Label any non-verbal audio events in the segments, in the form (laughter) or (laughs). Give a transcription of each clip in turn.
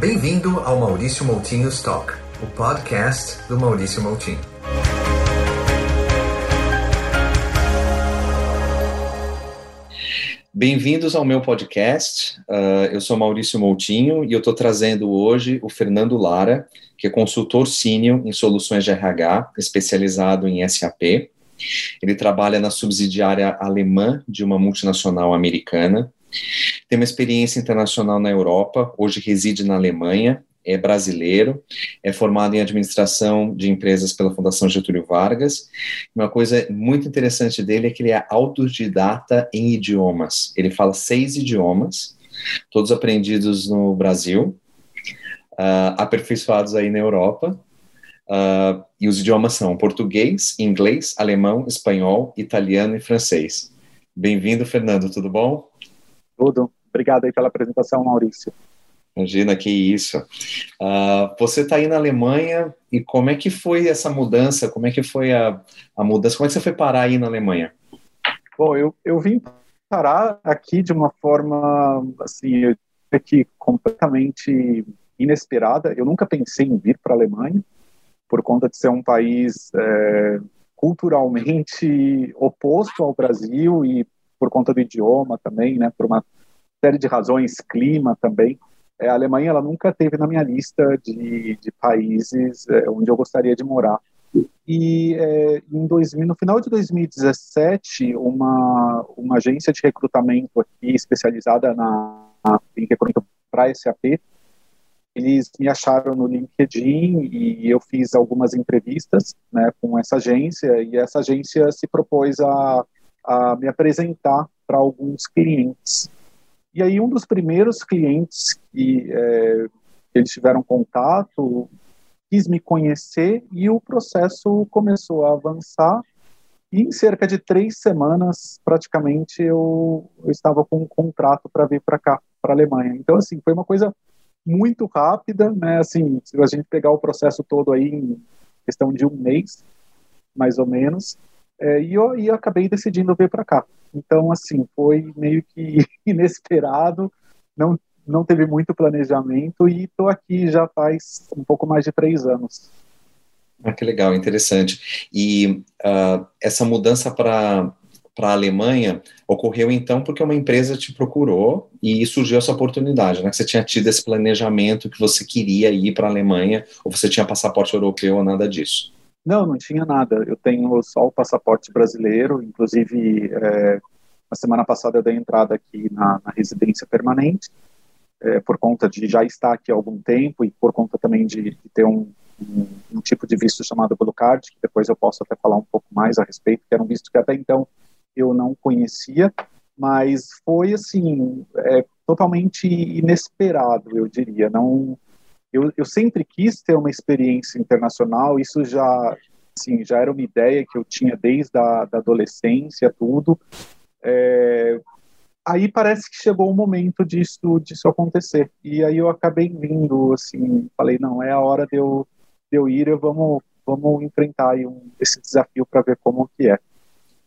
Bem-vindo ao Maurício Moutinho Talk, o podcast do Maurício Moutinho. Bem-vindos ao meu podcast. Uh, eu sou Maurício Moutinho e eu estou trazendo hoje o Fernando Lara, que é consultor sênior em soluções de RH, especializado em SAP. Ele trabalha na subsidiária alemã de uma multinacional americana tem uma experiência internacional na Europa, hoje reside na Alemanha, é brasileiro, é formado em administração de empresas pela Fundação Getúlio Vargas. Uma coisa muito interessante dele é que ele é autodidata em idiomas. Ele fala seis idiomas, todos aprendidos no Brasil, uh, aperfeiçoados aí na Europa. Uh, e os idiomas são português, inglês, alemão, espanhol, italiano e francês. Bem-vindo, Fernando, tudo bom? Tudo. Obrigado aí pela apresentação, Maurício. Imagina que isso. Uh, você está aí na Alemanha e como é que foi essa mudança? Como é que foi a, a mudança? Como é que você foi parar aí na Alemanha? Bom, eu, eu vim parar aqui de uma forma, assim, que completamente inesperada. Eu nunca pensei em vir para a Alemanha, por conta de ser um país é, culturalmente oposto ao Brasil e por conta do idioma também, né, por uma série de razões, clima também. É, a Alemanha ela nunca teve na minha lista de, de países é, onde eu gostaria de morar. E é, em 2000, no final de 2017, uma, uma agência de recrutamento aqui especializada na, na em recrutamento para SAP, eles me acharam no LinkedIn e eu fiz algumas entrevistas né, com essa agência e essa agência se propôs a a me apresentar para alguns clientes. E aí um dos primeiros clientes que é, eles tiveram contato quis me conhecer e o processo começou a avançar. E em cerca de três semanas, praticamente, eu, eu estava com um contrato para vir para cá, para a Alemanha. Então, assim, foi uma coisa muito rápida, né? Assim, se a gente pegar o processo todo aí em questão de um mês, mais ou menos, é, e, eu, e eu acabei decidindo vir para cá. Então, assim, foi meio que (laughs) inesperado, não, não teve muito planejamento e estou aqui já faz um pouco mais de três anos. Ah, que legal, interessante. E uh, essa mudança para para a Alemanha ocorreu então porque uma empresa te procurou e surgiu essa oportunidade, né? Que você tinha tido esse planejamento que você queria ir para a Alemanha ou você tinha passaporte europeu ou nada disso? Não, não tinha nada. Eu tenho só o passaporte brasileiro. Inclusive, é, na semana passada eu dei entrada aqui na, na residência permanente, é, por conta de já estar aqui há algum tempo e por conta também de, de ter um, um, um, tipo de visto chamado Blue Card, que depois eu posso até falar um pouco mais a respeito, que era um visto que até então eu não conhecia, mas foi assim é, totalmente inesperado, eu diria. Não eu, eu sempre quis ter uma experiência internacional, isso já, assim, já era uma ideia que eu tinha desde a da adolescência, tudo. É, aí parece que chegou o momento disso, disso acontecer. E aí eu acabei vindo, assim, falei, não, é a hora de eu, de eu ir, vamos, vamos enfrentar um, esse desafio para ver como que é.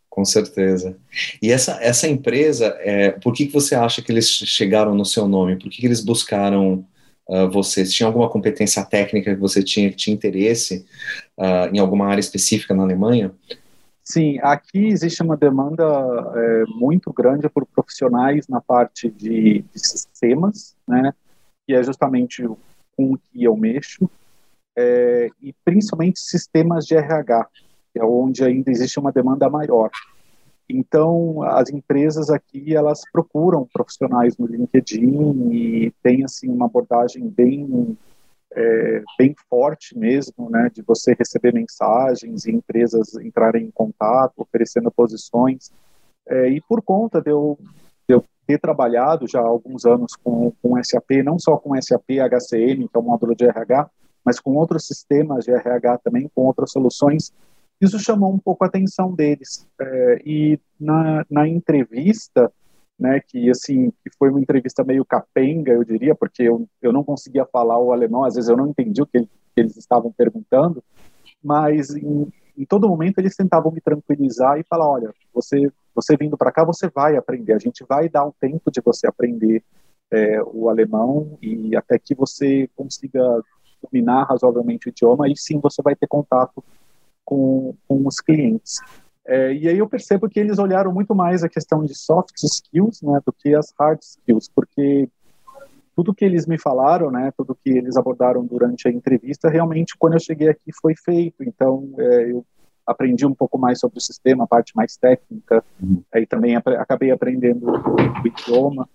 Com certeza. E essa, essa empresa, é, por que, que você acha que eles chegaram no seu nome? Por que, que eles buscaram uh, você? tinha alguma competência técnica que você tinha que tinha interesse uh, em alguma área específica na Alemanha? Sim, aqui existe uma demanda é, muito grande por profissionais na parte de, de, sistemas, né, que é justamente com o que eu mexo, é, e principalmente sistemas de RH, que é onde ainda existe uma demanda maior. Então, as empresas aqui, elas procuram profissionais no LinkedIn e tem, assim, uma abordagem bem, é, bem forte mesmo, né, de você receber mensagens e empresas entrarem em contato, oferecendo posições. É, e por conta de eu, de eu, ter trabalhado já há alguns anos com, com SAP, não só com SAP HCM, que é o módulo de RH, mas com outros sistemas de RH também, com outras soluções, isso chamou um pouco a atenção deles. É, e na, na entrevista, né, que assim, que foi uma entrevista meio capenga, eu diria, porque eu, eu não conseguia falar o alemão, às vezes eu não entendi o que, ele, que eles estavam perguntando, mas em, em todo momento eles tentavam me tranquilizar e falar, olha, você você vindo para cá, você vai aprender, a gente vai dar um tempo de você aprender é, o alemão e até que você consiga dominar razoavelmente o idioma, aí sim você vai ter contato com, com os clientes. É, e aí eu percebo que eles olharam muito mais a questão de soft skills né, do que as hard skills, porque tudo que eles me falaram, né, tudo que eles abordaram durante a entrevista, realmente quando eu cheguei aqui foi feito. Então é, eu aprendi um pouco mais sobre o sistema, a parte mais técnica, uhum. aí também ap acabei aprendendo o, o idioma.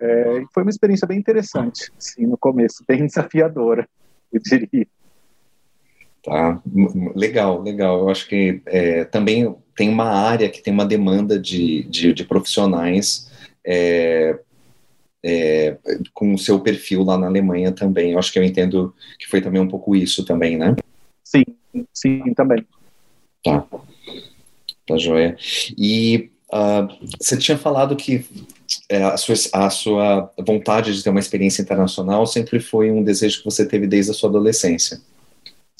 É, foi uma experiência bem interessante, sim, no começo, bem (laughs) desafiadora, eu diria. Tá, legal, legal. Eu acho que é, também tem uma área que tem uma demanda de, de, de profissionais é, é, com o seu perfil lá na Alemanha também. Eu acho que eu entendo que foi também um pouco isso também, né? Sim, sim, também. Tá, tá joia. E uh, você tinha falado que é, a, sua, a sua vontade de ter uma experiência internacional sempre foi um desejo que você teve desde a sua adolescência.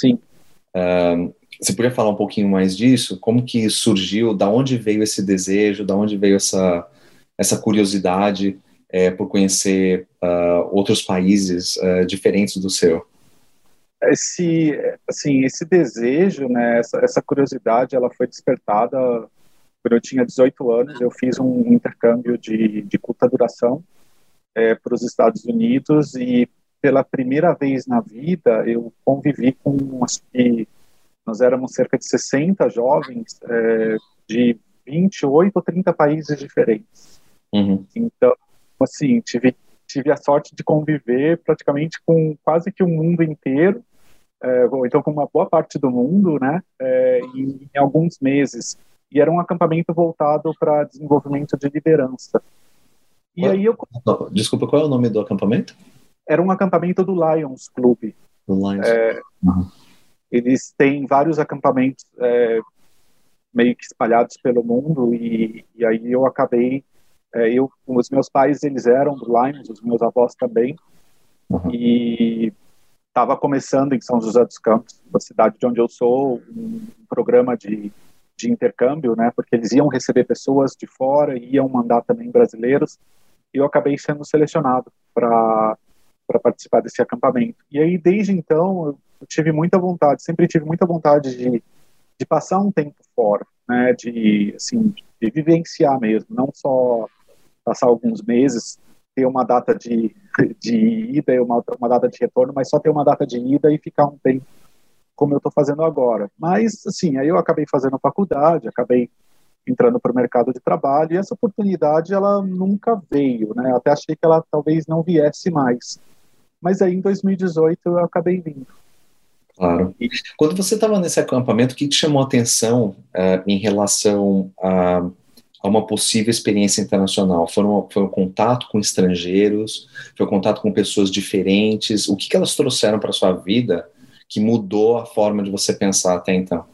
Sim. Você podia falar um pouquinho mais disso? Como que surgiu? Da onde veio esse desejo? Da onde veio essa, essa curiosidade é, por conhecer uh, outros países uh, diferentes do seu? Esse, assim, esse desejo, né, essa, essa curiosidade, ela foi despertada quando eu tinha 18 anos. Eu fiz um intercâmbio de, de curta duração é, para os Estados Unidos e pela primeira vez na vida eu convivi com acho que nós éramos cerca de 60 jovens é, de 28 ou 30 países diferentes. Uhum. Então, assim, tive, tive a sorte de conviver praticamente com quase que o mundo inteiro, é, ou então com uma boa parte do mundo, né, é, em, em alguns meses. E era um acampamento voltado para desenvolvimento de liderança. E aí eu... Desculpa, qual é o nome do acampamento? Era um acampamento do Lions Club. Lions. É, uhum. Eles têm vários acampamentos é, meio que espalhados pelo mundo e, e aí eu acabei é, eu os meus pais eles eram do Lions, os meus avós também uhum. e estava começando em São José dos Campos, na cidade de onde eu sou, um programa de, de intercâmbio, né? Porque eles iam receber pessoas de fora e iam mandar também brasileiros. E eu acabei sendo selecionado para para participar desse acampamento. E aí desde então eu tive muita vontade, sempre tive muita vontade de, de passar um tempo fora, né, de, assim, de vivenciar mesmo, não só passar alguns meses, ter uma data de, (laughs) de ida e uma, uma data de retorno, mas só ter uma data de ida e ficar um tempo como eu estou fazendo agora. Mas, assim, aí eu acabei fazendo faculdade, acabei entrando para o mercado de trabalho e essa oportunidade ela nunca veio, né? Até achei que ela talvez não viesse mais. Mas aí em 2018 eu acabei vindo. Claro. Quando você estava nesse acampamento, o que te chamou a atenção uh, em relação a, a, uma possível experiência internacional? Foi, uma, foi o contato com estrangeiros? Foi o contato com pessoas diferentes? O que, que elas trouxeram para sua vida que mudou a forma de você pensar até então?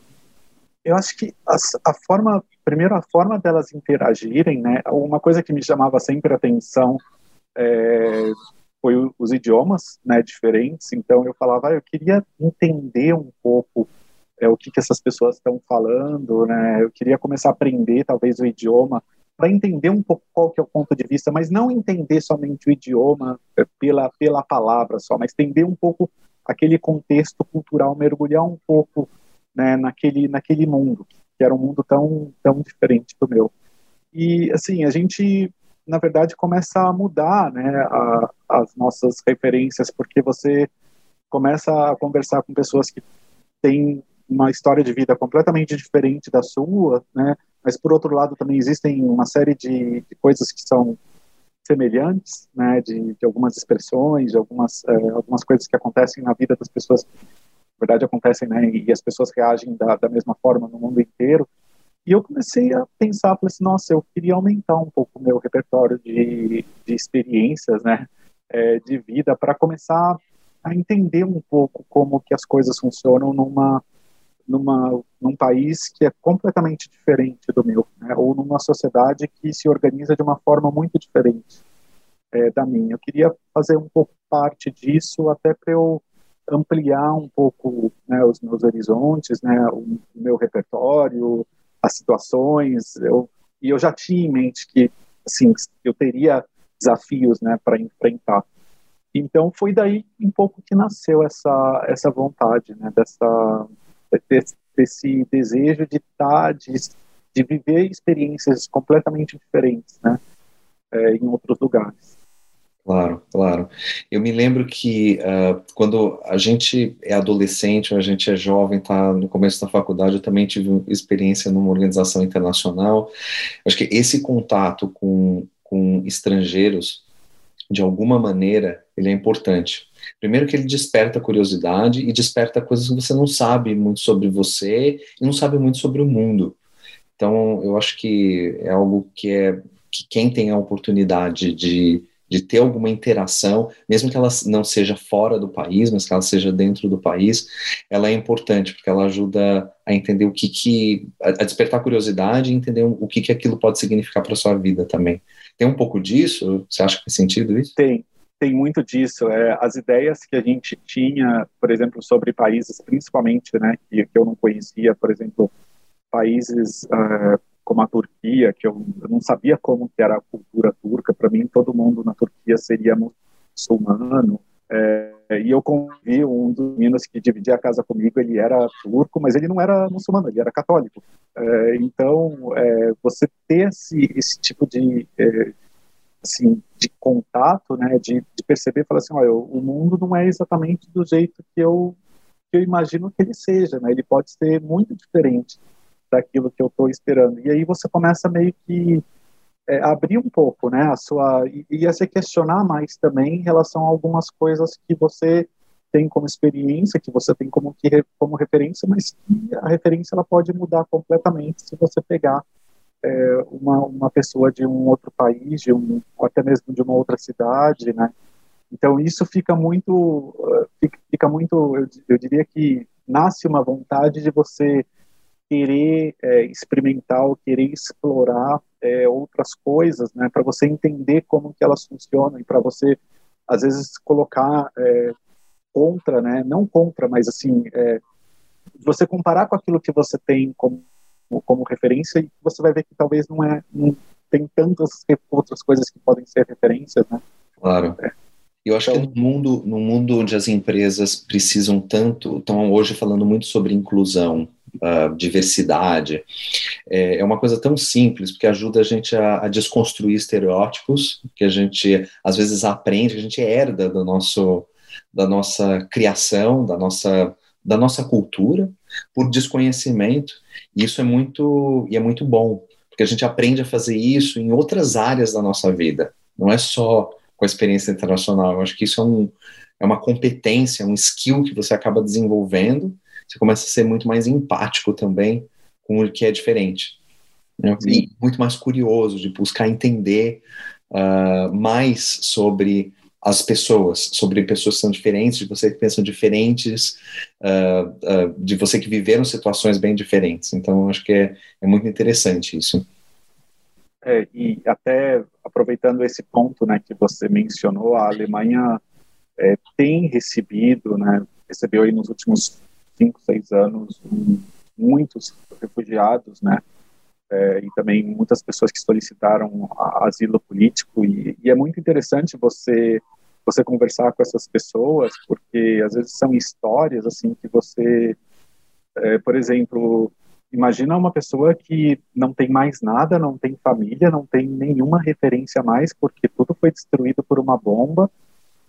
Eu acho que a, a forma, primeiro a forma delas interagirem, né? Uma coisa que me chamava sempre a atenção é, foi os idiomas né, diferentes. Então eu falava, ah, eu queria entender um pouco é, o que, que essas pessoas estão falando, né? Eu queria começar a aprender talvez o idioma para entender um pouco qual que é o ponto de vista, mas não entender somente o idioma é, pela pela palavra só, mas entender um pouco aquele contexto cultural, mergulhar um pouco né, naquele naquele mundo que era um mundo tão tão diferente do meu. E assim a gente na verdade começa a mudar né, a, as nossas referências, porque você começa a conversar com pessoas que têm uma história de vida completamente diferente da sua, né? Mas por outro lado também existem uma série de, de coisas que são semelhantes, né? De, de algumas expressões, de algumas é, algumas coisas que acontecem na vida das pessoas, na verdade acontecem, né? E as pessoas reagem da, da mesma forma no mundo inteiro. E eu comecei a pensar, falei assim, nossa, eu queria aumentar um pouco o meu repertório de, de experiências, né, é, de vida, para começar a entender um pouco como que as coisas funcionam numa, numa, num país que é completamente diferente do meu, né, ou numa sociedade que se organiza de uma forma muito diferente é, da minha. Eu queria fazer um pouco parte disso, até para eu ampliar um pouco né, os meus horizontes, né, o, meu repertório, as situações, eu, e eu já tinha em mente que, assim, eu teria desafios, né, para enfrentar. Então foi daí um pouco que nasceu essa essa vontade, né, dessa desse, desse desejo de estar, de, de viver experiências completamente diferentes, né, é, em outros lugares. Claro, claro. Eu me lembro que uh, quando a gente é adolescente, ou a gente é jovem, está no começo da faculdade, eu também tive experiência numa organização internacional. Acho que esse contato com, com estrangeiros, de alguma maneira, ele é importante. Primeiro que ele desperta curiosidade e desperta coisas que você não sabe muito sobre você e não sabe muito sobre o mundo. Então, eu acho que é algo que é que quem tem a oportunidade de de ter alguma interação, mesmo que ela não seja fora do país, mas que ela seja dentro do país, ela é importante, porque ela ajuda a entender o que que, a despertar curiosidade e entender o que que aquilo pode significar para sua vida também. Tem um pouco disso? Você acha que faz sentido isso? Tem, tem muito disso. É, as ideias que a gente tinha, por exemplo, sobre países, principalmente, né, que, que eu não conhecia, por exemplo, países uh, como a Turquia, que eu, eu não sabia como que era a cultura turca. Para mim, todo mundo na Turquia seria muçulmano. É, e eu convi um dos meninos que dividia a casa comigo, ele era turco, mas ele não era muçulmano, ele era católico. É, então, é, você ter esse, esse tipo de, é, assim, de contato, né, de, de perceber, falar assim, olha, o mundo não é exatamente do jeito que eu, que eu imagino que ele seja, né, ele pode ser muito diferente daquilo que eu estou esperando. E aí você começa meio que é, abrir um pouco, né, a sua e, e a se questionar mais também em relação a algumas coisas que você tem como experiência, que você tem como que como referência, mas que a referência ela pode mudar completamente se você pegar é, uma uma pessoa de um outro país, de um ou até mesmo de uma outra cidade, né? Então isso fica muito fica, muito eu, eu diria que nasce uma vontade de você querer é, experimentar ou querer explorar é, outras coisas, né, para você entender como que elas funcionam e para você às vezes colocar é, contra, né, não contra, mas assim, é, você comparar com aquilo que você tem como como referência e você vai ver que talvez não é não tem tantas outras coisas que podem ser referências, né? Claro. É. Eu acho então, que no mundo, no mundo onde as empresas precisam tanto, estão hoje falando muito sobre inclusão, uh, diversidade. É, é, uma coisa tão simples, porque ajuda a gente a, a, desconstruir estereótipos que a gente às vezes aprende, que a gente herda do nosso, da nossa criação, da nossa, da nossa cultura, por desconhecimento. E isso é muito, e é muito bom, porque a gente aprende a fazer isso em outras áreas da nossa vida. Não é só com a experiência internacional. Eu acho que isso é, um, é uma competência, um skill que você acaba desenvolvendo você começa a ser muito mais empático também com o que é diferente. Né? E muito mais curioso de buscar entender uh, mais sobre as pessoas, sobre pessoas que são diferentes, de você que pensam diferentes, uh, uh, de você que viveram situações bem diferentes. Então, acho que é, é muito interessante isso. É, e até aproveitando esse ponto né, que você mencionou, a Alemanha é, tem recebido, né, recebeu aí nos últimos cinco, seis anos, muitos refugiados, né? É, e também muitas pessoas que solicitaram asilo político e, e, é muito interessante você você conversar com essas pessoas porque às vezes são histórias assim que você é, por exemplo imagina uma pessoa que não tem mais nada não tem família não tem nenhuma referência mais porque tudo foi destruído por uma bomba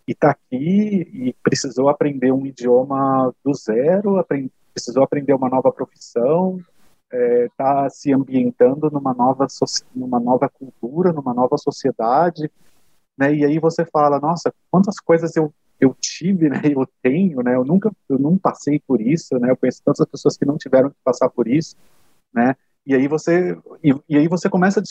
e está aqui e precisou aprender um idioma do zero, aprend precisou aprender uma nova profissão, está é, se ambientando numa nova, numa nova cultura, numa nova sociedade, né? E aí você fala, nossa, quantas coisas eu eu tive, né? Eu tenho, né? Eu nunca eu não passei por isso, né? Eu conheço tantas pessoas que não tiveram que passar por isso, né? E aí você e, e aí você começa a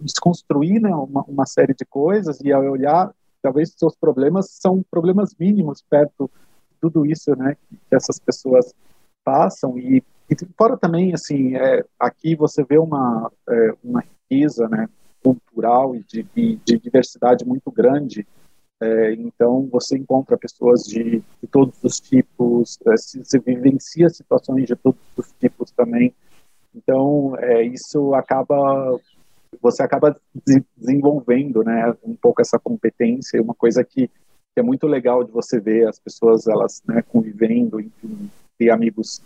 desconstruir, né? Uma, uma série de coisas e ao olhar talvez seus problemas são problemas mínimos perto de tudo isso, né, que essas pessoas passam. E, e fora também, assim, é, aqui você vê uma, é, uma riqueza, né, cultural e de, de, de diversidade muito grande, é, então você encontra pessoas de, de todos os tipos, é, se, se, vivencia situações de todos os tipos também, então é, isso acaba você acaba desenvolvendo, né, um pouco essa competência, uma coisa que, que é muito legal de você ver as pessoas elas né, convivendo, enfim, ter amigos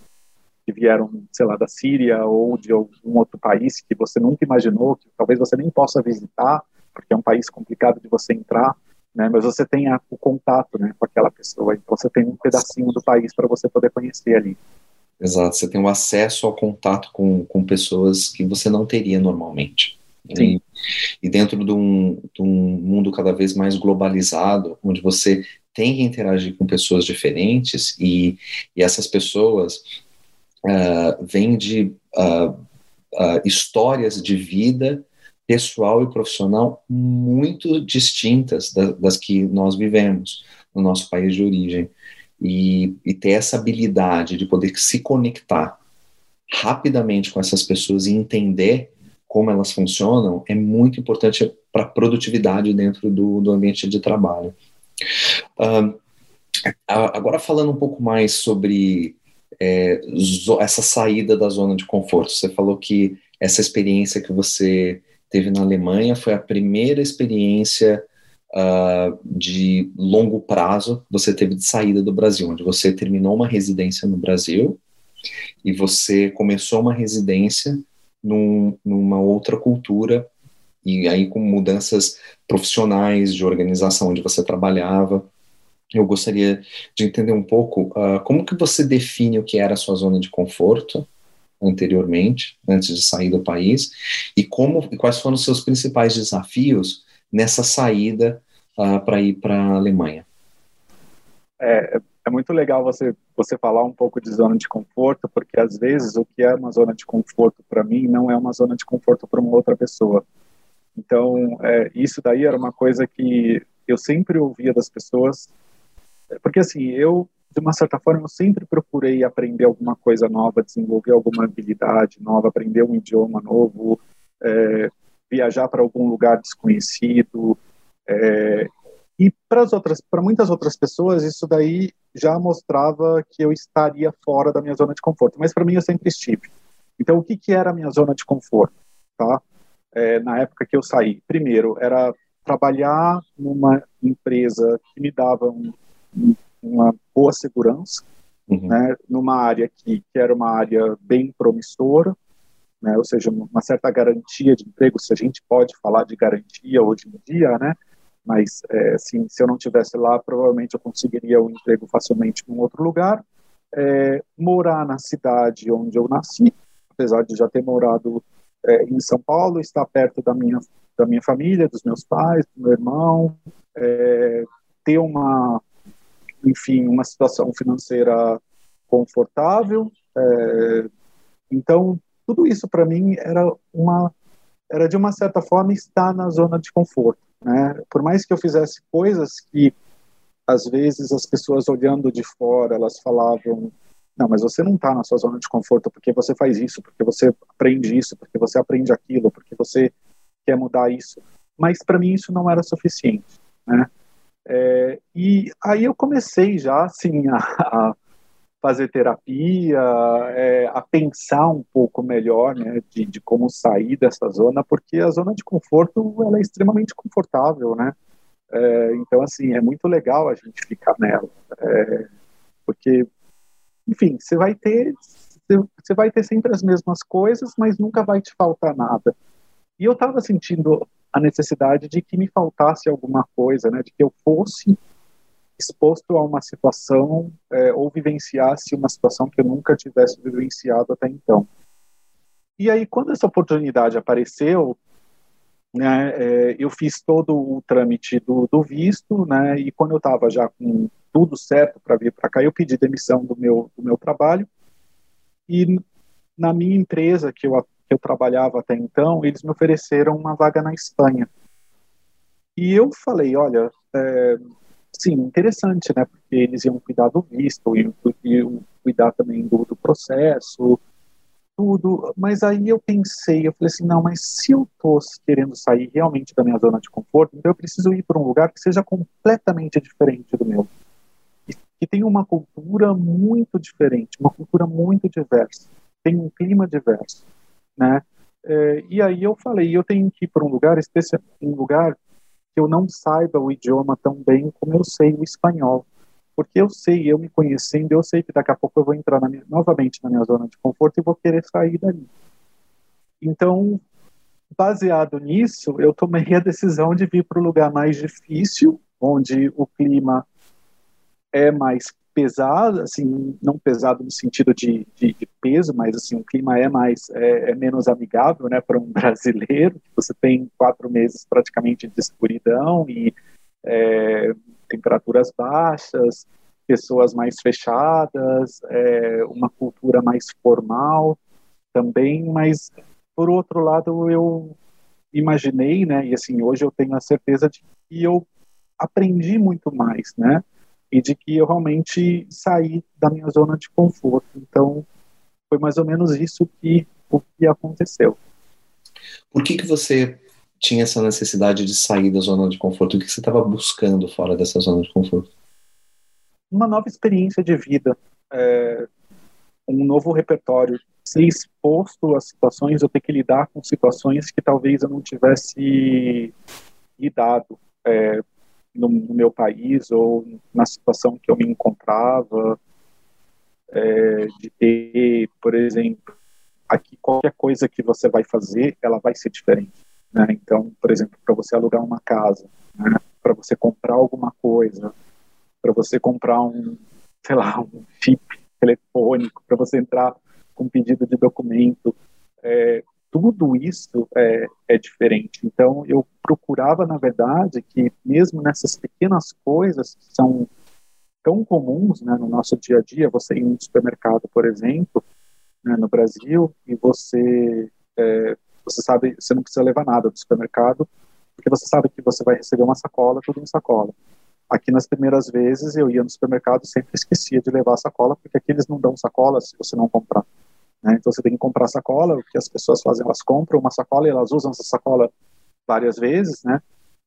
que vieram, sei lá, da Síria ou de algum outro país que você nunca imaginou, que talvez você nem possa visitar, porque é um país complicado de você entrar, né? Mas você tem a, o contato, né, com aquela pessoa. Então você tem um pedacinho do país para você poder conhecer ali. Exato, você tem um acesso ao contato com, com pessoas que você não teria normalmente. E, e dentro de um, de um mundo cada vez mais globalizado, onde você tem que interagir com pessoas diferentes e, e essas pessoas uh, vêm de uh, uh, histórias de vida pessoal e profissional muito distintas da, das que nós vivemos no nosso país de origem. E, e, ter essa habilidade de poder se conectar rapidamente com essas pessoas e entender como elas funcionam é muito importante para a produtividade dentro do, do, ambiente de trabalho. Uh, agora falando um pouco mais sobre é, essa saída da zona de conforto, você falou que essa experiência que você teve na Alemanha foi a primeira experiência uh, de longo prazo que você teve de saída do Brasil, onde você terminou uma residência no Brasil e você começou uma residência num, numa outra cultura e aí com mudanças profissionais de organização onde você trabalhava. Eu gostaria de entender um pouco uh, como que você define o que era a sua zona de conforto anteriormente, antes de sair do país, e como e quais foram os seus principais desafios nessa saída uh, para ir para a Alemanha. É, é muito legal você você falar um pouco de zona de conforto, porque às vezes o que é uma zona de conforto para mim não é uma zona de conforto para uma outra pessoa. Então, é, isso daí era uma coisa que eu sempre ouvia das pessoas, porque assim, eu de uma certa forma, eu sempre procurei aprender alguma coisa nova, desenvolver alguma habilidade nova, aprender um idioma novo, é, viajar para algum lugar desconhecido. É, e para as outras, para muitas outras pessoas, isso daí já mostrava que eu estaria fora da minha zona de conforto. Mas para mim eu sempre estive. Então, o que, que era a minha zona de conforto? Tá? É, na época que eu saí, primeiro era trabalhar numa empresa que me dava um, um uma boa segurança, uhum. né, numa área que, que era uma área bem promissora, né, ou seja, uma certa garantia de emprego, se a gente pode falar de garantia hoje em dia, né, mas é, assim, se eu não tivesse lá, provavelmente eu conseguiria um emprego facilmente em outro lugar. É, morar na cidade onde eu nasci, apesar de já ter morado é, em São Paulo, estar perto da minha da minha família, dos meus pais, do meu irmão, é, ter uma enfim, uma situação financeira confortável. É, então, tudo isso para mim era uma era de uma certa forma estar na zona de conforto, né? Por mais que eu fizesse coisas que às vezes as pessoas olhando de fora, elas falavam não, mas você não está na sua zona de conforto porque você faz isso, porque você aprende isso, porque você aprende aquilo, porque você quer mudar isso. Mas para mim isso não era suficiente, né? É, e aí eu comecei já assim (laughs) a, a fazer terapia, é, a pensar um pouco melhor né, de, de, como sair dessa zona, porque a zona de conforto ela é extremamente confortável, né? É, então assim é muito legal a gente ficar nela, é, porque enfim você vai ter você vai ter sempre as mesmas coisas, mas nunca vai te faltar nada. E eu estava sentindo a necessidade de que me faltasse alguma coisa, né, de que eu fosse exposto a uma situação é, ou vivenciasse uma situação que eu nunca tivesse vivenciado até então. E aí, quando essa oportunidade apareceu, né, é, eu fiz todo o trâmite do, do visto, né, e quando eu estava já com tudo certo para vir para cá, eu pedi demissão do meu, do meu trabalho, e na minha empresa que eu que eu trabalhava até então, eles me ofereceram uma vaga na Espanha. E eu falei, olha, é, sim, interessante, né? Porque eles iam cuidar do visto, iam, iam cuidar também do, do, processo, tudo. Mas aí eu pensei, eu falei assim, não, mas se eu tô querendo sair realmente da minha zona de conforto, então eu preciso ir para um lugar que seja completamente diferente do meu. Que tem uma cultura muito diferente, uma cultura muito diversa, tem um clima diverso né? É, e aí eu falei, eu tenho que ir para um lugar especial, um lugar que eu não saiba o idioma tão bem como eu sei o espanhol. Porque eu sei, eu me conhecendo, eu sei que daqui a pouco eu vou entrar na minha, novamente na minha zona de conforto e vou querer sair dali. Então, baseado nisso, eu tomei a decisão de vir para o lugar mais difícil, onde o clima é mais pesado, assim, não pesado no sentido de, de, de peso, mas assim, o clima é mais, é, é menos amigável, né, para um (laughs) brasileiro. Você tem quatro meses praticamente de escuridão e é, temperaturas baixas, pessoas mais fechadas, é, uma cultura mais formal também, mas por outro lado eu imaginei, né, e assim hoje eu tenho a certeza de que eu aprendi muito mais, né, e de que eu realmente saí da minha zona de conforto. Então, foi mais ou menos isso que, o que aconteceu. Por que, que você tinha essa necessidade de sair da zona de conforto? O que você estava buscando fora dessa zona de conforto? Uma nova experiência de vida, é, um novo repertório, ser exposto a situações, eu ter que lidar com situações que talvez eu não tivesse lidado. É, no, no, meu país ou na situação que eu me encontrava, é, de ter, por exemplo, aqui qualquer coisa que você vai fazer, ela vai ser diferente. Né? Então, por exemplo, para você alugar uma casa, né? para você comprar alguma coisa, para você comprar um, sei lá, um chip telefônico, para você entrar com um pedido de documento, é, tudo isso é, é diferente. Então, eu procurava, na verdade, que mesmo nessas pequenas coisas que são tão comuns né, no nosso dia a dia, você ir no supermercado, por exemplo, né, no Brasil, e você, é, você sabe, você não precisa levar nada do supermercado, porque você sabe que você vai receber uma sacola, tudo em sacola. Aqui nas primeiras vezes eu ia no supermercado sempre esquecia de levar a sacola, porque aqui eles não dão sacola se você não comprar. Né? Então você tem que comprar sacola, o que as pessoas fazem, elas compram uma sacola e elas usam essa sacola várias vezes, né?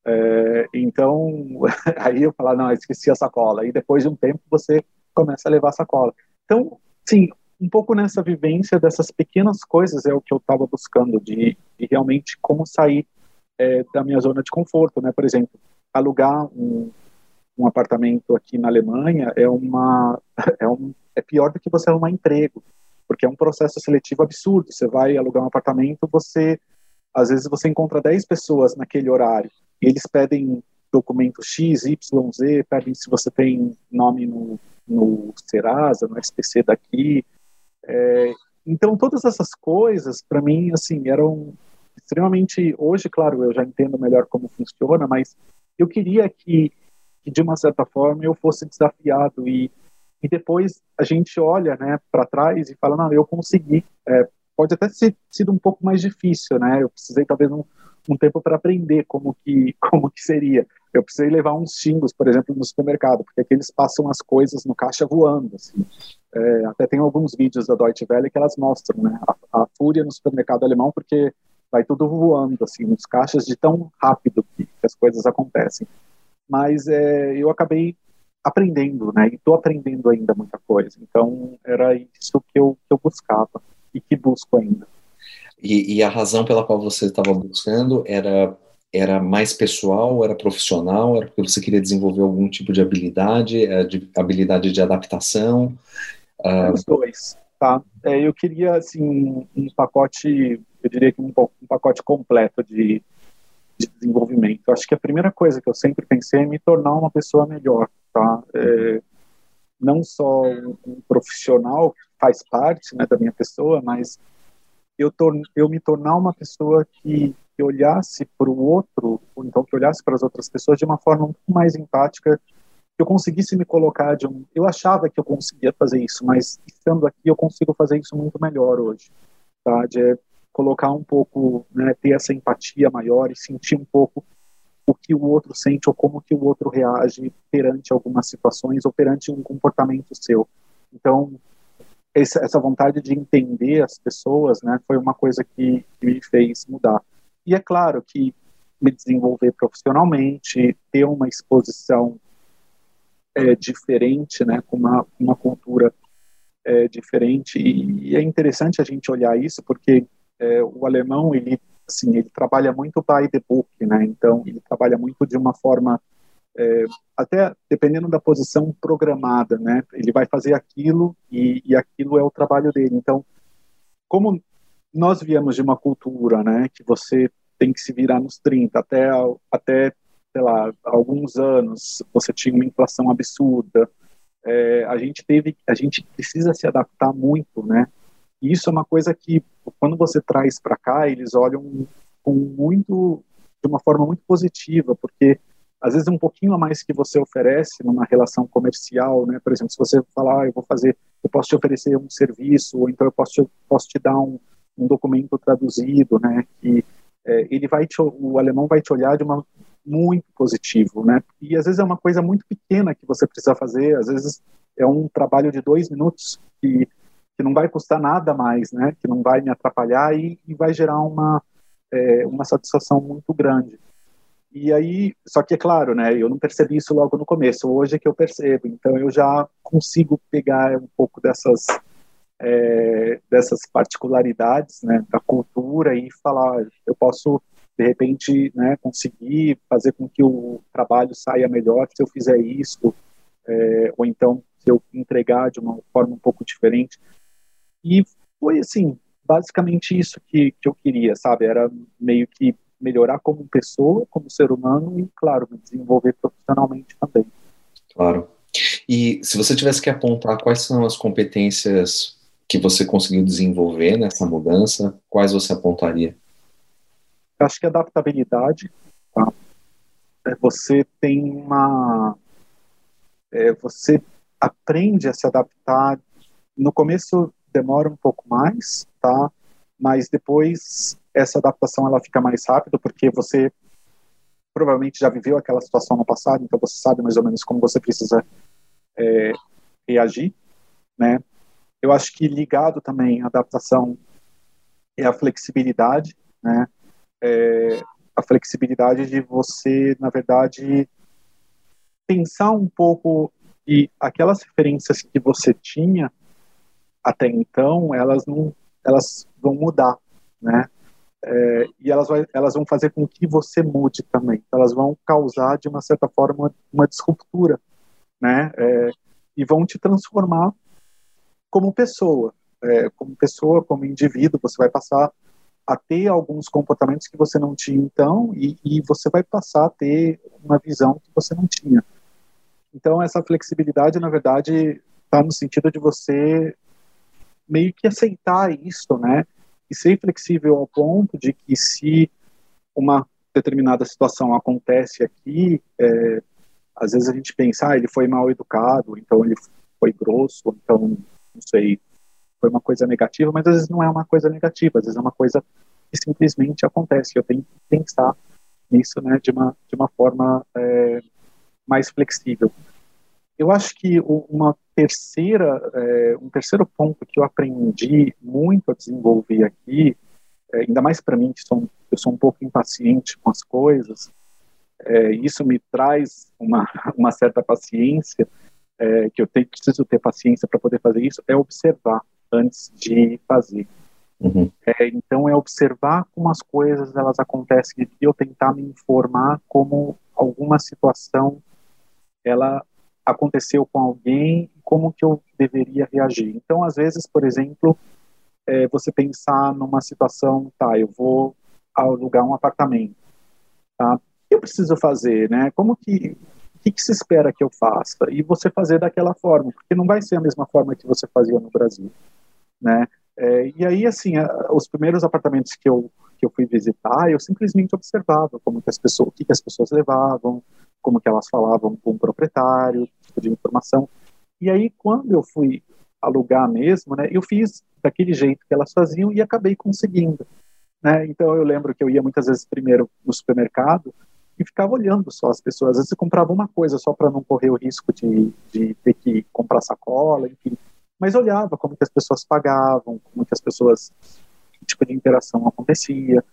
É, então, (laughs) aí eu falo, não, eu esqueci a sacola. E depois de um tempo você começa a levar a sacola. Então, sim, um pouco nessa vivência dessas pequenas coisas é o que eu estava buscando, de, de, realmente como sair é, da minha zona de conforto, né? Por exemplo, alugar um, um apartamento aqui na Alemanha é uma (laughs) é, um, é pior do que você arrumar emprego porque é um processo seletivo absurdo. Você vai alugar um apartamento, você às vezes você encontra 10 pessoas naquele horário e eles pedem documento X, Y, Z, pedem se você tem nome no, no Serasa, no SPC daqui. É, então, todas essas coisas, para mim, assim, eram extremamente. Hoje, claro, eu já entendo melhor como funciona, mas eu queria que, que de uma certa forma, eu fosse desafiado e e depois a gente olha né, para trás e fala, não, eu consegui. É, pode até ter sido um pouco mais difícil, né? Eu precisei talvez um, um tempo para aprender como que (laughs) como que seria. Eu precisei levar uns xingos, por exemplo, no supermercado, porque aqui eles passam as coisas no caixa voando. Assim. É, até tem alguns vídeos da Deutsche Welle que elas mostram, né? A, a fúria no supermercado alemão, porque vai tudo voando assim nos caixas de tão rápido que, as coisas acontecem. Mas é, eu acabei aprendendo, né? E estou aprendendo ainda muita coisa. Então, era isso que eu, que eu buscava e que busco ainda. E, e a razão pela qual você estava buscando era era mais pessoal, era profissional, era porque você queria desenvolver algum tipo de habilidade, é, de, habilidade de adaptação? Uh... Os dois, tá? É, eu queria, assim, um pacote, eu diria que um, um pacote completo de, de desenvolvimento. Acho que a primeira coisa que eu sempre pensei é me tornar uma pessoa melhor, tá? É, não só um, um, profissional que faz parte né, da minha pessoa, mas eu, eu me tornar uma pessoa que, que olhasse para o outro, ou então que olhasse para as outras pessoas de uma forma um pouco mais empática, que eu conseguisse me colocar de um. Eu achava que eu conseguia fazer isso, mas estando aqui eu consigo fazer isso muito melhor hoje, tá? De colocar um pouco, né, ter essa empatia maior e sentir um pouco o que o outro sente ou como que o outro reage perante algumas situações ou perante um comportamento seu. Então, essa vontade de entender as pessoas, né, foi uma coisa que, me fez mudar. E é claro que me desenvolver profissionalmente, ter uma exposição é, diferente, né, com uma, uma cultura é, diferente. E, e, é interessante a gente olhar isso, porque é, o alemão ele assim ele trabalha muito by the book, né? Então ele trabalha muito de uma forma é, até dependendo da posição programada, né? Ele vai fazer aquilo e, e aquilo é o trabalho dele. Então, como nós viemos de uma cultura, né, que você tem que se virar nos 30 até até sei lá alguns anos você tinha uma inflação absurda é, a gente teve a gente precisa se adaptar muito né e isso é uma coisa que quando você traz para cá eles olham com muito de uma forma muito positiva porque às vezes um pouquinho a mais que você oferece numa relação comercial né por exemplo se você falar ah, eu vou fazer eu posso te oferecer um serviço ou então eu posso te, posso te dar um, um documento traduzido né que é, ele vai te, o alemão vai te olhar de uma muito positivo, né? E às vezes é uma coisa muito pequena que você precisa fazer, às vezes é um trabalho de dois minutos que, que não vai custar nada mais, né? Que não vai me atrapalhar e, e vai gerar uma é, uma satisfação muito grande. E aí, só que é claro, né? Eu não percebi isso logo no começo. Hoje é que eu percebo. Então eu já consigo pegar um pouco dessas é, dessas particularidades né, da cultura e falar, eu posso de repente né, conseguir fazer com que o trabalho saia melhor se eu fizer isso, é, ou então se eu entregar de uma forma um pouco diferente. E foi assim, basicamente isso que, que eu queria, sabe? Era meio que melhorar como pessoa, como ser humano e, claro, me desenvolver profissionalmente também. Claro. E se você tivesse que apontar quais são as competências que você conseguiu desenvolver nessa mudança, quais você apontaria? Acho que adaptabilidade. Tá? É, você tem uma. É, você aprende a se adaptar. No começo demora um pouco mais, tá? Mas depois essa adaptação ela fica mais rápida porque você provavelmente já viveu aquela situação no passado, então você sabe mais ou menos como você precisa é, reagir, né? Eu acho que ligado também à adaptação é a flexibilidade, né? É a flexibilidade de você, na verdade, pensar um pouco e aquelas referências que você tinha até então, elas não, elas vão mudar, né? É, e elas, vai, elas vão fazer com que você mude também. Elas vão causar, de uma certa forma, uma disruptura, né? É, e vão te transformar como pessoa, é, como pessoa, como indivíduo, você vai passar a ter alguns comportamentos que você não tinha então e, e você vai passar a ter uma visão que você não tinha. Então essa flexibilidade, na verdade, está no sentido de você meio que aceitar isso, né? E ser flexível ao ponto de que se uma determinada situação acontece aqui, é, às vezes a gente pensa, ah, ele foi mal educado, então ele foi grosso, então não sei, foi uma coisa negativa, mas às vezes não é uma coisa negativa, às vezes é uma coisa que simplesmente acontece. Eu tenho que pensar nisso, né, de uma de uma forma é, mais flexível. Eu acho que uma terceira, é, um terceiro ponto que eu aprendi muito a desenvolver aqui, é, ainda mais para mim que sou, eu sou um pouco impaciente com as coisas, é, isso me traz uma, (laughs) uma certa paciência, é, que eu tenho, preciso ter paciência para poder fazer isso, é observar antes de fazer. Uhum. É, então é observar como as coisas elas acontecem e eu tentar me informar como alguma situação ela aconteceu com alguém como que eu deveria reagir. Então às vezes, por exemplo, é, você pensar numa situação, tá, eu vou alugar um apartamento, tá? O que eu preciso fazer, né? Como que o que, que, se espera que eu faça? E você fazer daquela forma, porque não vai ser a mesma forma que você fazia no Brasil, né? É, e aí, assim, a, os primeiros apartamentos que eu, que eu fui visitar, eu simplesmente observava como que as pessoas, o que, que as pessoas levavam, como que elas falavam com o proprietário, tipo de informação. E aí, quando eu fui alugar mesmo, né, eu fiz daquele jeito que elas faziam e acabei conseguindo. Né? Então, eu lembro que eu ia muitas vezes primeiro no supermercado e ficava olhando só as pessoas. Às vezes eu comprava uma coisa só para não correr o risco de, de ter que comprar sacola, enfim. Mas olhava como que as pessoas pagavam, como que as pessoas, que tipo de interação acontecia.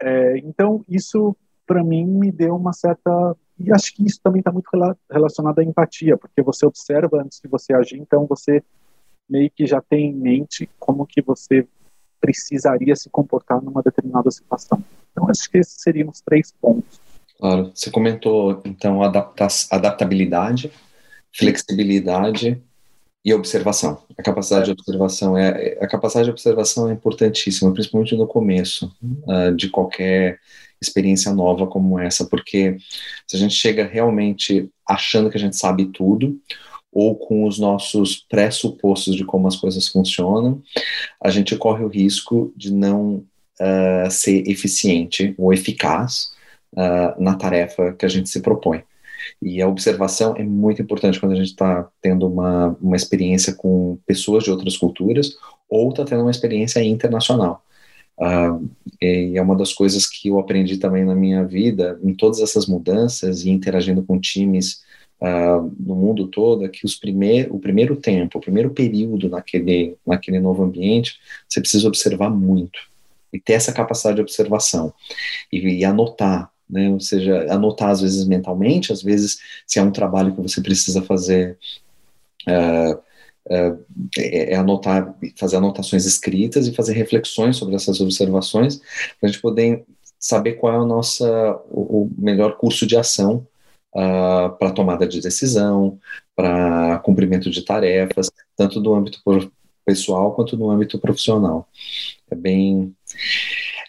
É, então, isso para mim me deu uma certa e acho que isso também está muito relacionado à empatia, porque você observa antes de você agir, então você meio que já tem em mente como que você precisaria se comportar numa determinada situação. Então, acho que esses seriam os três pontos. Claro. Você comentou, então, adapta adaptabilidade, flexibilidade e observação. A capacidade de observação é a capacidade de observação é importantíssima, principalmente no começo uh, de qualquer experiência nova como essa, porque se a gente chega realmente achando que a gente sabe tudo ou com os nossos pressupostos de como as coisas funcionam, a gente corre o risco de não uh, ser eficiente ou eficaz uh, na tarefa que a gente se propõe. E a observação é muito importante quando a gente está tendo uma, uma experiência com pessoas de outras culturas ou está tendo uma experiência internacional. Uh, e é uma das coisas que eu aprendi também na minha vida, em todas essas mudanças e interagindo com times uh, no mundo todo, é que os primeir, o primeiro tempo, o primeiro período naquele, naquele novo ambiente, você precisa observar muito e ter essa capacidade de observação e, e anotar né? Ou seja, anotar às vezes mentalmente, às vezes se é um trabalho que você precisa fazer uh, uh, é, anotar, fazer anotações escritas e fazer reflexões sobre essas observações para a gente poder saber qual é o nosso o, melhor curso de ação uh, para tomada de decisão, para cumprimento de tarefas, tanto do âmbito pessoal quanto no âmbito profissional. É bem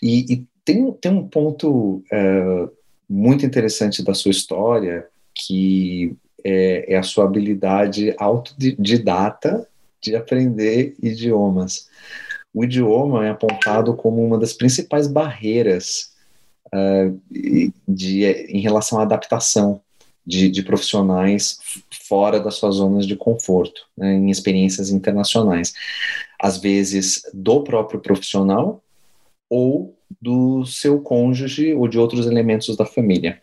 e, e tem, tem um ponto uh, muito interessante da sua história, que é, é a sua habilidade autodidata de aprender idiomas. O idioma é apontado como uma das principais barreiras uh, de, em relação à adaptação de, de, profissionais fora das suas zonas de conforto, né, em experiências internacionais. Às vezes do próprio profissional ou do seu cônjuge ou de outros elementos da família.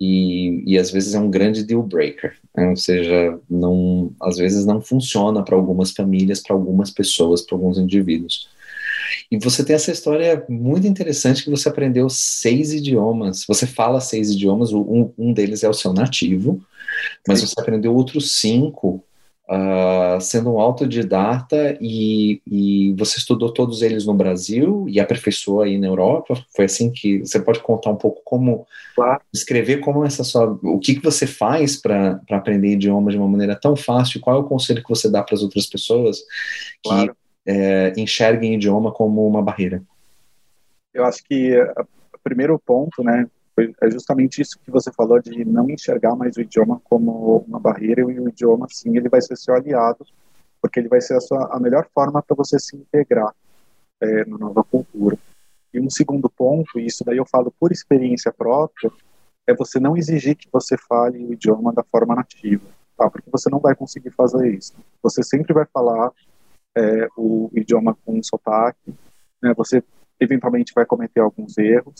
E, e às vezes é um grande deal breaker, né? ou seja, não, às vezes não funciona para algumas famílias, para algumas pessoas, para alguns indivíduos. E você tem essa história muito interessante que você aprendeu seis idiomas. Você fala seis idiomas, um, um deles é o seu nativo, mas Sim. você aprendeu outros cinco uh, sendo um autodidata e, e, você estudou todos eles no Brasil e aperfeiçoou aí na Europa? Foi assim que você pode contar um pouco como claro. escrever como essa sua o que, que você faz para aprender idiomas de uma maneira tão fácil? Qual é o conselho que você dá para as outras pessoas que claro. é, enxerguem idioma como uma barreira? Eu acho que o primeiro ponto, né, é justamente isso que você falou de não enxergar mais o idioma como uma barreira e o idioma sim ele vai ser seu aliado porque ele vai ser a, sua, a melhor forma para você se integrar é, na nova cultura. E um segundo ponto e isso daí eu falo por experiência própria é você não exigir que você fale o idioma da forma nativa tá? Porque você não vai conseguir fazer isso. Você sempre vai falar é, o idioma com sotaque né? Você eventualmente vai cometer alguns erros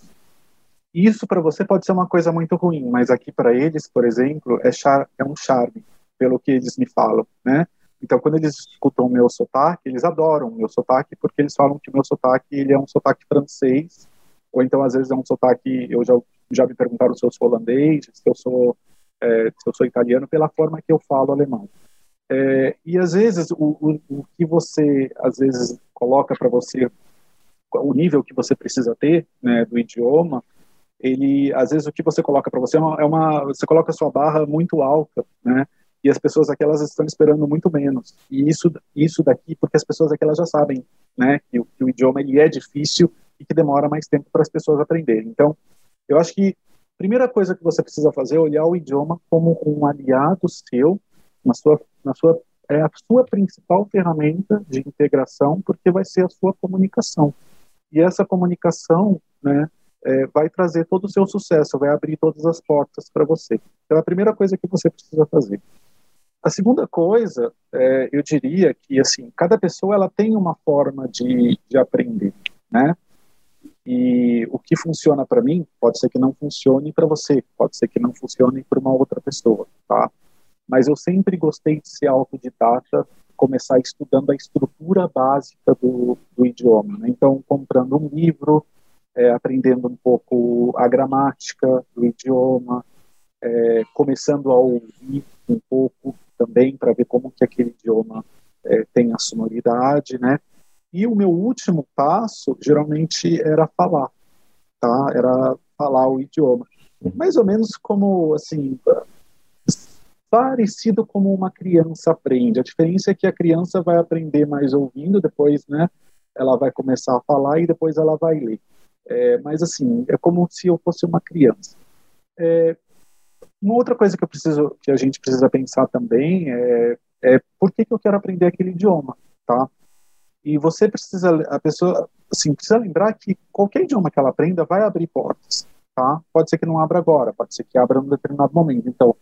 isso para você pode ser uma coisa muito ruim, mas aqui para eles, por exemplo, é, char é um charme, pelo que eles me falam, né? Então, quando eles escutam o meu sotaque, eles adoram o meu sotaque, porque eles falam que o meu sotaque ele é um sotaque francês, ou então, às vezes, é um sotaque. Eu já, já me perguntaram se eu sou holandês, se eu sou, é, se eu sou italiano, pela forma que eu falo alemão. É, e, às vezes, o, o, o que você, às vezes, coloca para você, o nível que você precisa ter né, do idioma, ele às vezes o que você coloca para você é uma, é uma, você coloca a sua barra muito alta, né? E as pessoas aqui elas estão esperando muito menos. E isso isso daqui porque as pessoas aqui elas já sabem, né, que, que o idioma ele é difícil e que demora mais tempo para as pessoas aprenderem. Então, eu acho que a primeira coisa que você precisa fazer é olhar o idioma como um aliado seu na sua na sua é a sua principal ferramenta de integração porque vai ser a sua comunicação. E essa comunicação, né, é, vai trazer todo o seu sucesso, vai abrir todas as portas para você. Então, é a primeira coisa que você precisa fazer. A segunda coisa, é, eu diria que assim, cada pessoa ela tem uma forma de, de aprender, né? E o que funciona para mim pode ser que não funcione para você, pode ser que não funcione para uma outra pessoa, tá? Mas eu sempre gostei de ser autodidata, começar estudando a estrutura básica do, do idioma. Né? Então, comprando um livro, é, aprendendo um pouco a gramática do idioma, é, começando a ouvir um pouco também para ver como que aquele idioma é, tem a sonoridade, né? e o meu último passo geralmente era falar, tá? Era falar o idioma. Mais ou menos como, assim, parecido como uma criança aprende. A diferença é que a criança vai aprender mais ouvindo, depois, né, ela vai começar a falar e depois ela vai ler. É, mas, assim, é como se eu fosse uma criança. É, uma outra coisa que eu preciso, que a gente precisa pensar também é, é por que, que eu quero aprender aquele idioma, tá? E você precisa, a pessoa, assim, precisa lembrar que qualquer idioma que ela aprenda vai abrir portas, tá? Pode ser que não abra agora, pode ser que abra num determinado momento. Então,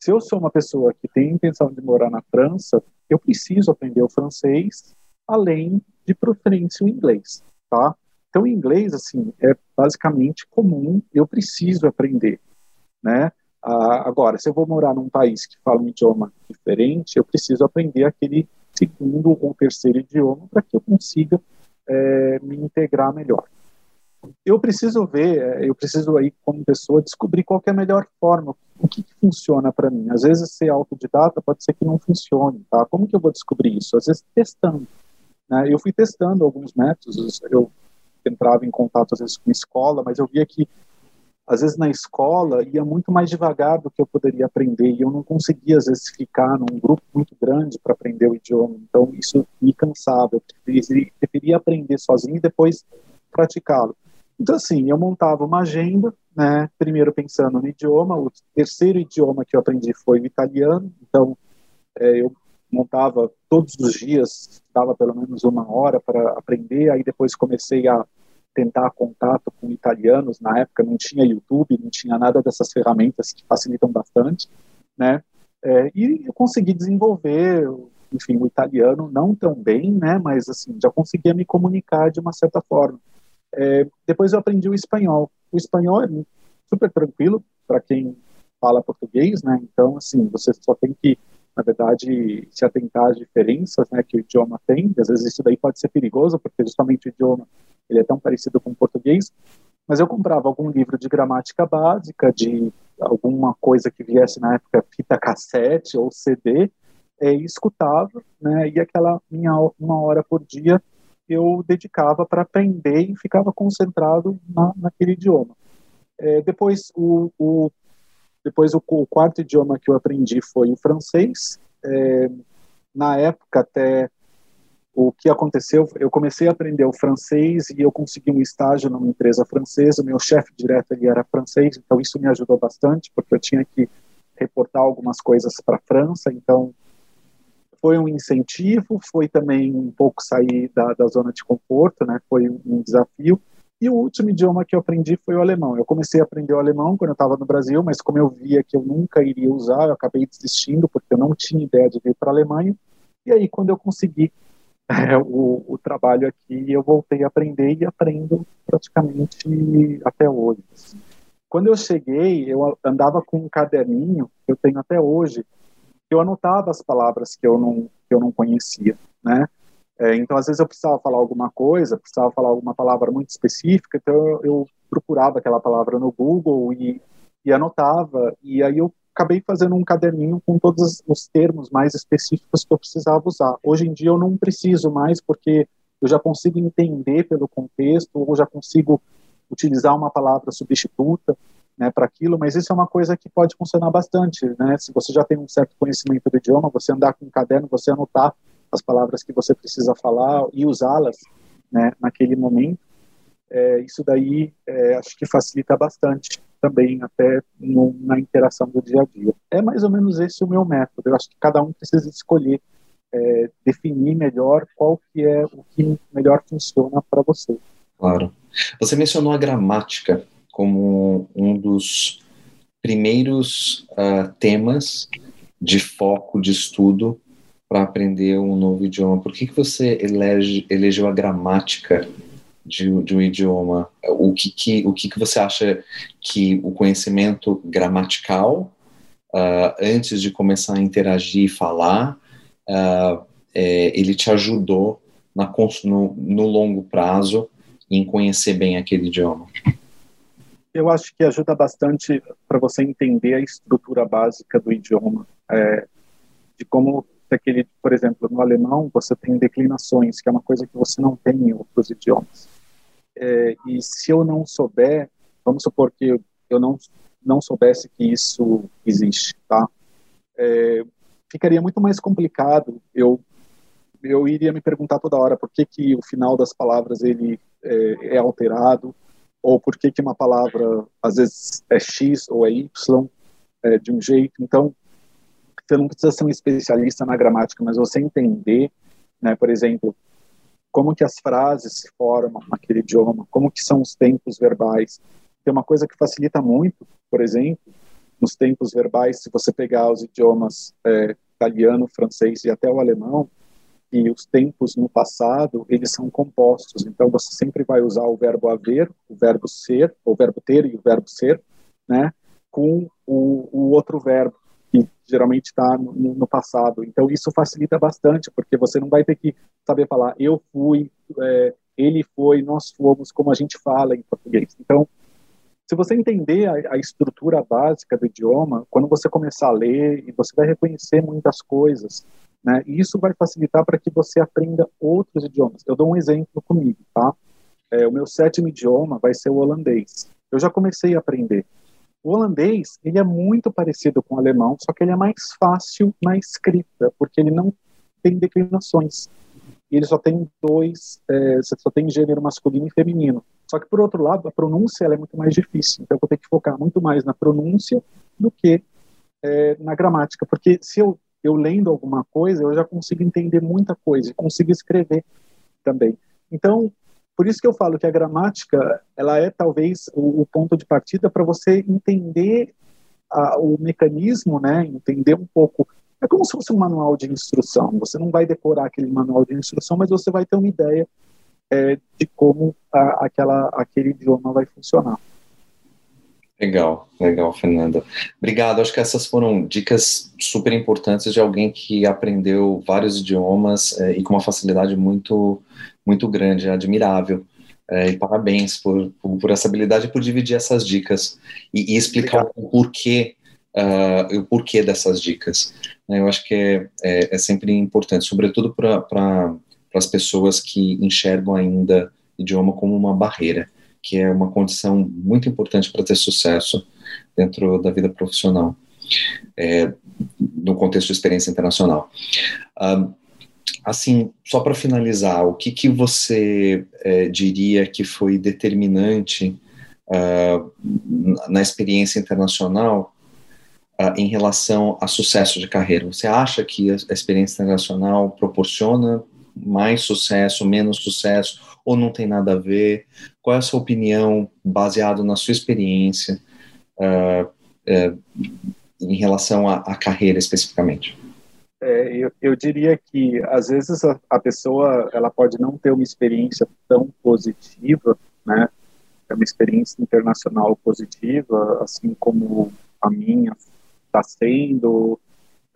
se eu sou uma pessoa que tem intenção de morar na França, eu preciso aprender o francês, além de preferência o inglês, tá? Então, inglês, assim, é basicamente comum, eu preciso aprender, né? Ah, agora, se eu vou morar num país que fala um idioma diferente, eu preciso aprender aquele segundo ou terceiro idioma para que eu consiga é, me integrar melhor. Eu preciso ver, é, eu preciso aí como pessoa descobrir qual é a melhor forma, o que, que funciona para mim. Às vezes ser autodidata pode ser que não funcione, tá? Como que eu vou descobrir isso? Às vezes testando. Né? Eu fui testando alguns métodos, eu entrava em contato às vezes com escola, mas eu via que às vezes na escola ia muito mais devagar do que eu poderia aprender e eu não conseguia às vezes ficar num grupo muito grande para aprender o idioma. Então isso me cansava. Eu preferia aprender sozinho e depois praticá-lo. Então assim, eu montava uma agenda, né? Primeiro pensando no idioma. O terceiro idioma que eu aprendi foi o italiano. Então é, eu montava todos os dias, dava pelo menos uma hora para aprender. Aí depois comecei a tentar contato com italianos. Na época não tinha YouTube, não tinha nada dessas ferramentas que facilitam bastante, né? É, e eu consegui desenvolver, enfim, o italiano não tão bem, né? Mas assim já conseguia me comunicar de uma certa forma. É, depois eu aprendi o espanhol. O espanhol é super tranquilo para quem fala português, né? Então assim você só tem que na verdade, se atentar às diferenças né, que o idioma tem. Às vezes isso daí pode ser perigoso, porque justamente o idioma ele é tão parecido com o português. Mas eu comprava algum livro de gramática básica, de alguma coisa que viesse na época fita cassete ou CD, é, escutava, né, e aquela minha uma hora por dia eu dedicava para aprender e ficava concentrado na, naquele idioma. É, depois o, o depois, o, o, quarto idioma que eu aprendi foi o francês. É, na época, até o que aconteceu, eu comecei a aprender o francês e eu consegui um estágio numa empresa francesa. Meu chefe direto ele era francês, então isso me ajudou bastante, porque eu tinha que reportar algumas coisas para a França. Então, foi um incentivo, foi também um pouco sair da, da zona de conforto, né? Foi um desafio. E o último idioma que eu aprendi foi o alemão. Eu comecei a aprender o alemão quando eu estava no Brasil, mas como eu via que eu nunca iria usar, eu acabei desistindo porque eu não tinha ideia de vir para a Alemanha. E aí, quando eu consegui (laughs) é, o, o, trabalho aqui, eu voltei a aprender e aprendo praticamente até hoje. Quando eu cheguei, eu andava com um caderninho que eu tenho até hoje, eu anotava as palavras que eu não que eu não conhecia, né? É, então, às vezes eu precisava falar alguma coisa, precisava falar alguma palavra muito específica, então eu, eu procurava aquela palavra no Google e, e, anotava, e aí eu acabei fazendo um caderninho com todos os termos mais específicos que eu precisava usar. Hoje em dia eu não preciso mais, porque eu já consigo entender pelo contexto, ou já consigo utilizar uma palavra substituta né, para aquilo, mas isso é uma coisa que pode funcionar bastante, né? Se você já tem um certo conhecimento do idioma, você andar com um caderno, você anotar as palavras que você precisa falar e usá-las né, naquele momento. É, isso daí é, acho que facilita bastante também até no, na interação do dia a dia. É mais ou menos esse o meu método. Eu acho que cada um precisa escolher, é, definir melhor qual que é o que melhor funciona para você. Claro. Você mencionou a gramática como um dos primeiros uh, temas de foco de estudo para aprender um novo idioma? Por que, que você elege, elegeu a gramática de, de um idioma? O que, que, o que, que você acha que o conhecimento gramatical, uh, antes de começar a interagir e falar, uh, é, ele te ajudou na, no, no longo prazo em conhecer bem aquele idioma? Eu acho que ajuda bastante para você entender a estrutura básica do idioma, é, de como aquele, por exemplo, no alemão você tem declinações, que é uma coisa que você não tem em outros idiomas. É, e se eu não souber, vamos supor que eu não não soubesse que isso existe, tá? É, ficaria muito mais complicado. Eu eu iria me perguntar toda hora por que que o final das palavras ele é, é alterado ou por que que uma palavra às vezes é x ou é y é, de um jeito. Então você não precisa ser um especialista na gramática, mas você entender, né, por exemplo, como que as frases se formam naquele idioma, como que são os tempos verbais. Tem uma coisa que facilita muito, por exemplo, nos tempos verbais, se você pegar os idiomas é, italiano, francês e até o alemão, e os tempos no passado, eles são compostos. Então, você sempre vai usar o verbo haver, o verbo ser, o verbo ter e o verbo ser, né, com o, o outro verbo que geralmente está no, no, passado. Então isso facilita bastante, porque você não vai ter que saber falar eu fui, é, ele foi, nós fomos, como a gente fala em português. Então, se você entender a, a, estrutura básica do idioma, quando você começar a ler, você vai reconhecer muitas coisas, né? E isso vai facilitar para que você aprenda outros idiomas. Eu dou um exemplo comigo, tá? É, o meu sétimo idioma vai ser o holandês. Eu já comecei a aprender. O holandês, ele é muito parecido com o alemão, só que ele é mais fácil na escrita, porque ele não tem declinações. Ele só tem dois, é, só tem gênero masculino e feminino. Só que, por outro lado, a pronúncia é muito mais difícil. Então, eu vou ter que focar muito mais na pronúncia do que é, na gramática. Porque se eu, eu lendo alguma coisa, eu já consigo entender muita coisa e consigo escrever também. Então, por isso que eu falo que a gramática, ela é talvez o, o ponto de partida para você entender a, o mecanismo, né? Entender um pouco. É como se fosse um manual de instrução. Você não vai decorar aquele manual de instrução, mas você vai ter uma ideia é, de como a, aquela, aquele idioma vai funcionar. Legal, legal, Fernanda. Obrigado. Acho que essas foram dicas super importantes de alguém que aprendeu vários idiomas é, e com uma facilidade muito muito grande, admirável. É, e parabéns por, por, por, essa habilidade por dividir essas dicas e, e explicar Obrigado. o porquê, uh, o porquê dessas dicas. Né, eu acho que é, é, é sempre importante, sobretudo para pra, as pessoas que enxergam ainda idioma como uma barreira, que é uma condição muito importante para ter sucesso dentro da vida profissional, é, no contexto de experiência internacional. Uh, assim, só para finalizar, o que, que você é, diria que foi determinante uh, na experiência internacional uh, em relação a sucesso de carreira? Você acha que a experiência internacional proporciona mais sucesso, menos sucesso, ou não tem nada a ver? Qual é a sua opinião, baseado na sua experiência, uh, em relação à carreira especificamente? É, eu, eu, diria que às vezes a, a, pessoa ela pode não ter uma experiência tão positiva, né? É uma experiência internacional positiva, assim como a minha está sendo,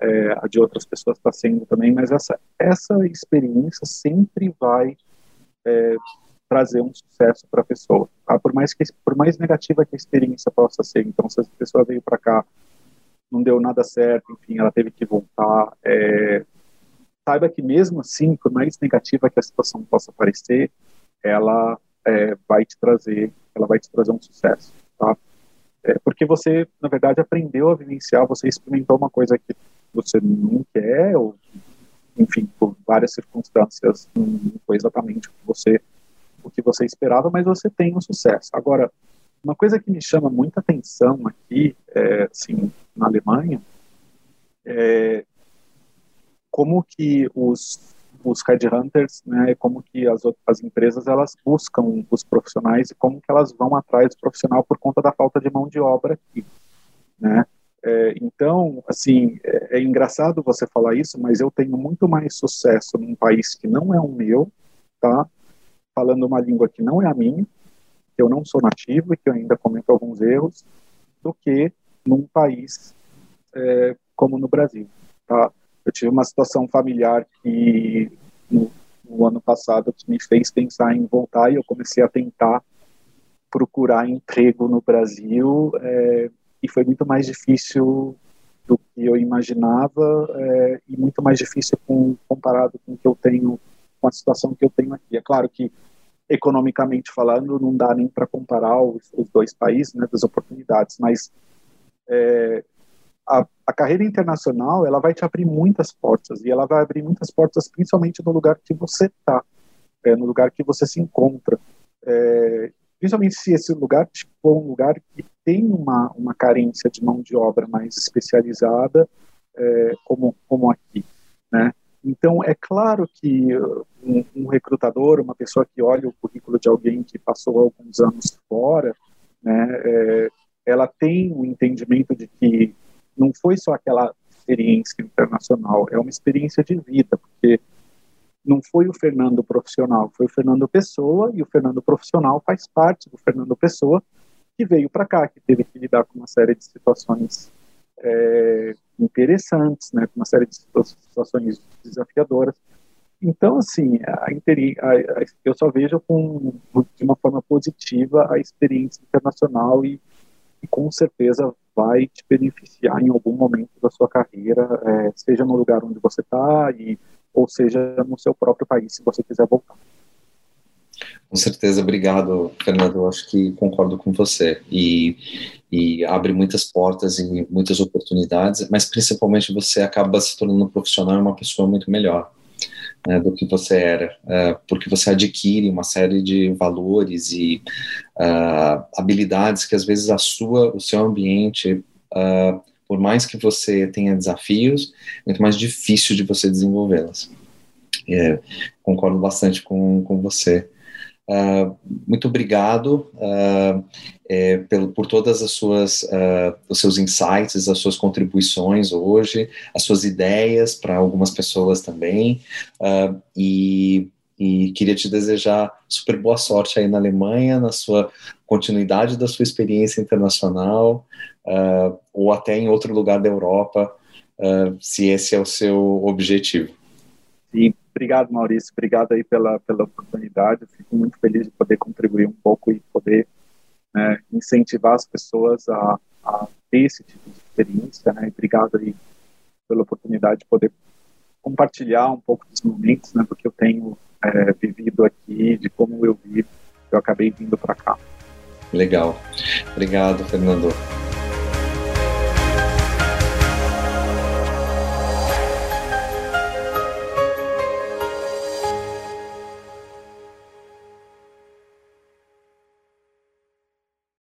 é, a de outras pessoas está sendo também, mas essa essa experiência sempre vai é, trazer um sucesso para a pessoa, tá? por mais que por mais negativa que a experiência possa ser. Então, se a pessoa veio para cá não deu nada certo, enfim, ela teve que voltar. É, saiba que mesmo assim, por mais negativa que a situação possa parecer, ela é, vai te trazer, ela vai te trazer um sucesso, tá? É, porque você, na verdade, aprendeu a vivenciar, você experimentou uma coisa que você não quer, ou, enfim, por várias circunstâncias, não foi exatamente o que você, o que você esperava, mas você tem um sucesso. Agora, uma coisa que me chama muita atenção aqui, é, assim, na Alemanha, é como que os os headhunters, né, como que as as empresas elas buscam os profissionais e como que elas vão atrás do profissional por conta da falta de mão de obra aqui, né? É, então, assim, é, é, engraçado você falar isso, mas eu tenho muito mais sucesso num país que não é o meu, tá? Falando uma língua que não é a minha, que eu não sou nativo e que eu ainda cometo alguns erros, do que num país é, como no Brasil. Tá? Eu tive uma situação familiar que no, no, ano passado que me fez pensar em voltar e eu comecei a tentar procurar emprego no Brasil é, e foi muito mais difícil do que eu imaginava é, e muito mais difícil com, comparado com o que eu tenho, com a situação que eu tenho aqui. É claro que economicamente falando não dá nem para comparar os, os, dois países, né, das oportunidades, mas é, a, a, carreira internacional ela vai te abrir muitas portas e ela vai abrir muitas portas principalmente no lugar que você está, é, no lugar que você se encontra. É, principalmente se esse lugar for um lugar que tem uma, uma carência de mão de obra mais especializada, é, como, como aqui, né? Então, é claro que um, um, recrutador, uma pessoa que olha o currículo de alguém que passou alguns anos fora, né, é, ela tem o um entendimento de que não foi só aquela experiência internacional, é uma experiência de vida, porque não foi o Fernando profissional, foi o Fernando Pessoa, e o Fernando profissional faz parte do Fernando Pessoa, que veio para cá, que teve que lidar com uma série de situações é, interessantes, né, com uma série de situações desafiadoras. Então, assim, a, a, a, eu só vejo com, de uma forma positiva a experiência internacional e, e, com certeza vai te beneficiar em algum momento da sua carreira, é, seja no lugar onde você está ou seja no seu próprio país, se você quiser voltar. Com certeza, obrigado, Fernando. Acho que concordo com você. E, e abre muitas portas e muitas oportunidades, mas principalmente você acaba se tornando um profissional e uma pessoa muito melhor né, do que você era, uh, porque você adquire uma série de valores e uh, habilidades que às vezes a sua, o seu ambiente uh, por mais que você tenha desafios, é muito mais difícil de você desenvolvê-las. É, concordo bastante com, com você. Uh, muito obrigado uh, é, pelo, por todas as suas uh, os seus insights, as suas contribuições hoje, as suas ideias para algumas pessoas também e, e queria te desejar super boa sorte aí na Alemanha, na sua continuidade da sua experiência internacional, ou até em outro lugar da Europa, se esse é o seu objetivo. Sim, obrigado Maurício, obrigado aí pela, pela oportunidade, fico muito feliz de poder contribuir um pouco e poder né, incentivar as pessoas a, a, ter esse tipo de experiência, né, obrigado aí pela oportunidade de poder compartilhar um pouco dos momentos, né, porque eu tenho é, vivido aqui, de como eu vi, eu acabei vindo para cá. Legal. Obrigado, Fernando.